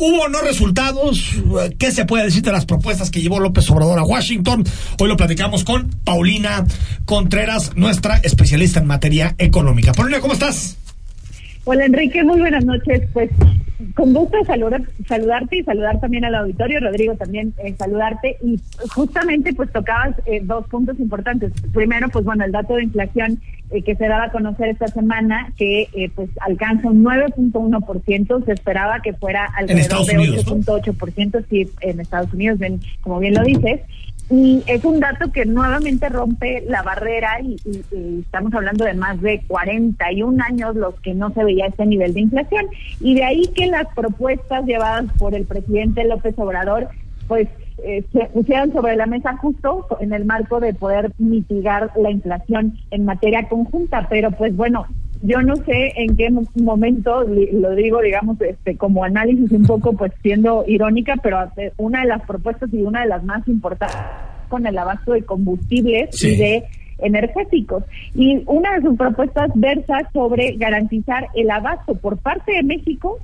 ¿Hubo no resultados? ¿Qué se puede decir de las propuestas que llevó López Obrador a Washington? Hoy lo platicamos con Paulina Contreras, nuestra especialista en materia económica. Paulina, ¿cómo estás? Hola Enrique, muy buenas noches. Pues con gusto saludar, saludarte y saludar también al auditorio, Rodrigo también eh, saludarte y justamente pues tocabas eh, dos puntos importantes. Primero, pues bueno, el dato de inflación eh, que se daba a conocer esta semana que pues alcanza un 9.1%, se esperaba que fuera alrededor de 8.8%, sí, en Estados Unidos, como bien lo dices. Y es un dato que nuevamente rompe la barrera y, estamos hablando de más de 41 años los que no se veía este nivel de inflación. Y de ahí que las propuestas llevadas por el presidente López Obrador, pues eh, se pusieran sobre la mesa justo en el marco de poder mitigar la inflación en materia conjunta. Pero pues bueno, yo no sé en qué momento, lo digo, digamos, este, como análisis un poco, pues siendo irónica, pero una de las propuestas y una de las más importantes con el abasto de combustibles y de energéticos. Y una de sus propuestas versa sobre garantizar el abasto por parte de México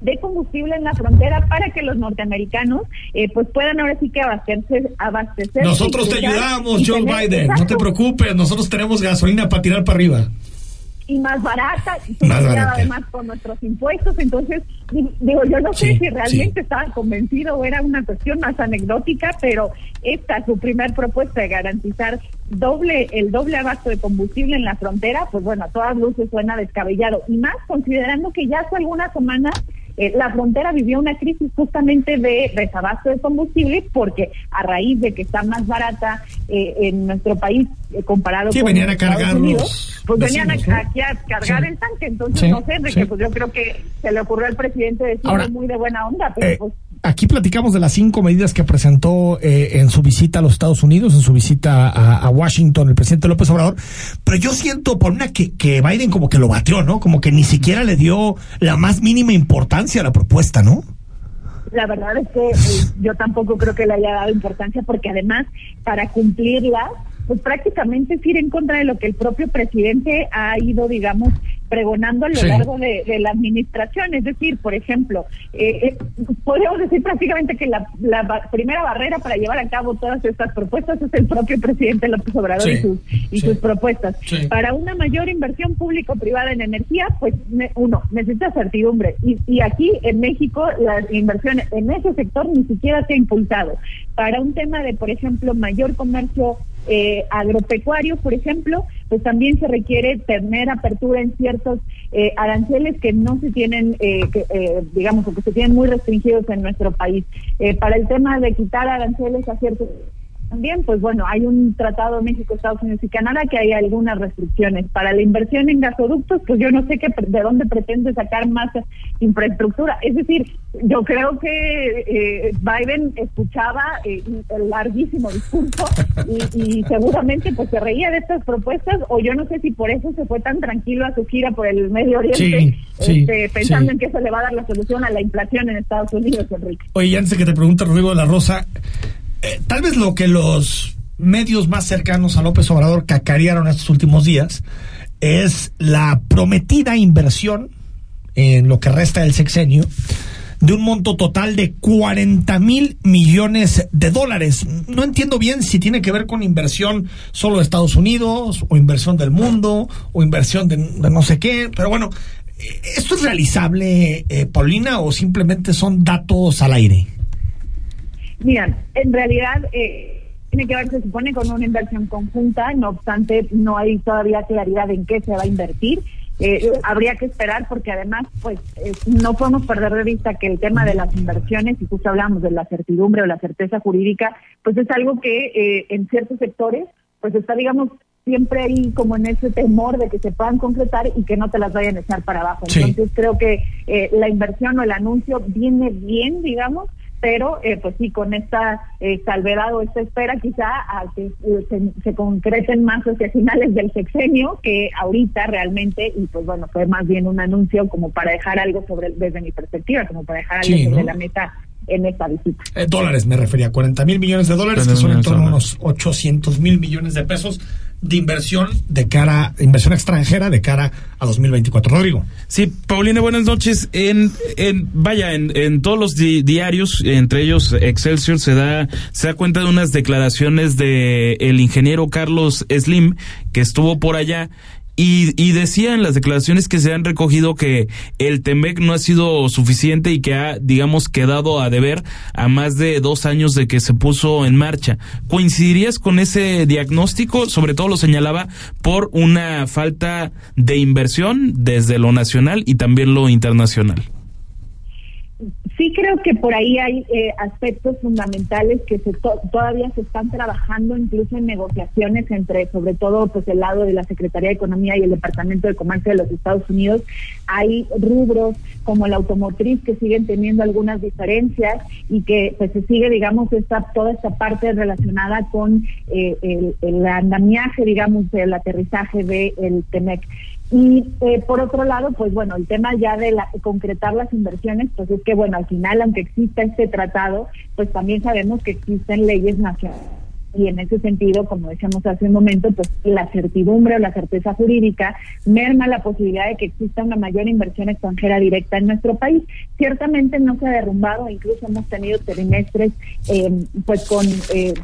de combustible en la frontera para que los norteamericanos eh, pues puedan ahora sí que abastecer. abastecer nosotros te ayudamos, Joe Biden, no te preocupes, nosotros tenemos gasolina para tirar para arriba y más barata, y además con nuestros impuestos. Entonces, digo, yo no sé si realmente estaban convencidos o era una cuestión más anecdótica, pero esta, su primer propuesta de garantizar doble el doble abasto de combustible en la frontera, pues bueno, a todas luces suena descabellado. Y más considerando que ya hace algunas semanas eh, la frontera vivió una crisis justamente de desabasto de combustible porque a raíz de que está más barata eh, en nuestro país eh, comparado con venían a Unidos, pues venían aquí a cargar el tanque. Entonces, no sé, de pues yo creo que se le ocurrió al presidente decirlo muy de buena onda, pero pues Aquí platicamos de las cinco medidas que presentó eh, en su visita a los Estados Unidos, en su visita a, Washington, el presidente López Obrador, pero yo siento por una que, que Biden como que lo batió, ¿no? Como que ni siquiera le dio la más mínima importancia a la propuesta, ¿no? La verdad es que eh, yo tampoco creo que le haya dado importancia porque además para cumplirla pues prácticamente es ir en contra de lo que el propio presidente ha ido, digamos, pregonando a lo largo de, la administración. Es decir, por ejemplo, eh, eh, podríamos decir prácticamente que la, primera barrera para llevar a cabo todas estas propuestas es el propio presidente López Obrador y, sus, y sus propuestas. Para una mayor inversión público-privada en energía, pues uno, necesita certidumbre. Y, y aquí en México la inversión en ese sector ni siquiera se ha impulsado. Para un tema de, por ejemplo, mayor comercio eh, agropecuario, por ejemplo, pues también se requiere tener apertura en ciertos eh, aranceles que no se tienen, eh, eh, digamos, o que se tienen muy restringidos en nuestro país. para el tema de quitar aranceles a ciertos también, pues bueno, hay un tratado México, Estados Unidos y Canadá que hay algunas restricciones. Para la inversión en gasoductos, pues yo no sé qué, de dónde pretende sacar más infraestructura. Es decir, yo creo que eh, Biden escuchaba eh, el larguísimo discurso y, seguramente pues se reía de estas propuestas o yo no sé si por eso se fue tan tranquilo a su gira por el Medio Oriente este, pensando en que eso le va a dar la solución a la inflación en Estados Unidos, Enrique. Oye, antes de que te pregunte Rodrigo de la Rosa, eh, tal vez lo que los medios más cercanos a López Obrador cacarearon estos últimos días es la prometida inversión en lo que resta del sexenio de un monto total de 40 mil millones de dólares. No entiendo bien si tiene que ver con inversión solo de Estados Unidos o inversión del mundo o inversión de, no sé qué, pero bueno, ¿esto es realizable, eh, Paulina, o simplemente son datos al aire? Mira, en realidad eh, tiene que ver, se supone, con una inversión conjunta, no obstante, no hay todavía claridad en qué se va a invertir. Eh, habría que esperar porque además, pues, eh, no podemos perder de vista que el tema de las inversiones, y justo hablamos de la certidumbre o la certeza jurídica, pues es algo que en ciertos sectores, pues está, digamos, siempre ahí como en ese temor de que se puedan concretar y que no te las vayan a echar para abajo. Entonces creo que la inversión o el anuncio viene bien, digamos, pero eh, pues sí, con esta eh, salvedad o esta espera quizá a que eh, se, concreten más hacia finales del sexenio que ahorita realmente, y pues bueno, fue más bien un anuncio como para dejar algo sobre, desde mi perspectiva, como para dejar algo sobre la mesa en esta visita. dólares me refería, 40 mil millones de dólares, que son en torno a unos 800 mil millones de pesos. De inversión de cara, inversión extranjera de cara a 2024. Rodrigo. Sí, Paulina, buenas noches. En, en vaya, en, en todos los diarios, entre ellos Excelsior, se da, se da cuenta de unas declaraciones de el ingeniero Carlos Slim, que estuvo por allá y, y decía en las declaraciones que se han recogido que el TEMEC no ha sido suficiente y que ha, digamos, quedado a deber a más de dos años de que se puso en marcha. ¿Coincidirías con ese diagnóstico? Sobre todo lo señalaba por una falta de inversión desde lo nacional y también lo internacional. Sí creo que por ahí hay eh, aspectos fundamentales que se todavía se están trabajando incluso en negociaciones entre sobre todo pues el lado de la Secretaría de Economía y el Departamento de Comercio de los Estados Unidos. Hay rubros como la automotriz que siguen teniendo algunas diferencias y que pues se sigue digamos esta toda esta parte relacionada con eh, el, el andamiaje digamos del aterrizaje del el TEMEC. Y eh, por otro lado, pues bueno, el tema ya de la, concretar las inversiones, pues es que bueno, al final, aunque exista este tratado, pues también sabemos que existen leyes nacionales y en ese sentido, como decíamos hace un momento, pues la certidumbre o la certeza jurídica merma la posibilidad de que exista una mayor inversión extranjera directa en nuestro país. Ciertamente no se ha derrumbado, incluso hemos tenido trimestres eh, pues con eh,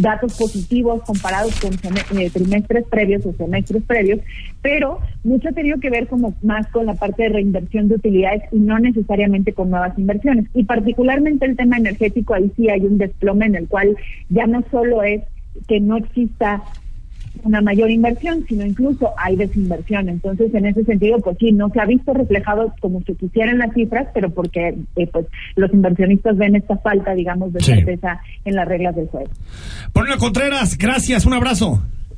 datos positivos comparados con eh, trimestres previos o semestres previos, pero mucho ha tenido que ver como más con la parte de reinversión de utilidades y no necesariamente con nuevas inversiones. Y particularmente el tema energético, ahí sí hay un desplome en el cual ya no solo es que no exista una mayor inversión, sino incluso hay desinversión. Entonces, en ese sentido, pues sí, no se ha visto reflejado como se quisieran las cifras, pero porque eh, pues los inversionistas ven esta falta, digamos, de certeza en las reglas del juego. Ponle Contreras, gracias, un abrazo.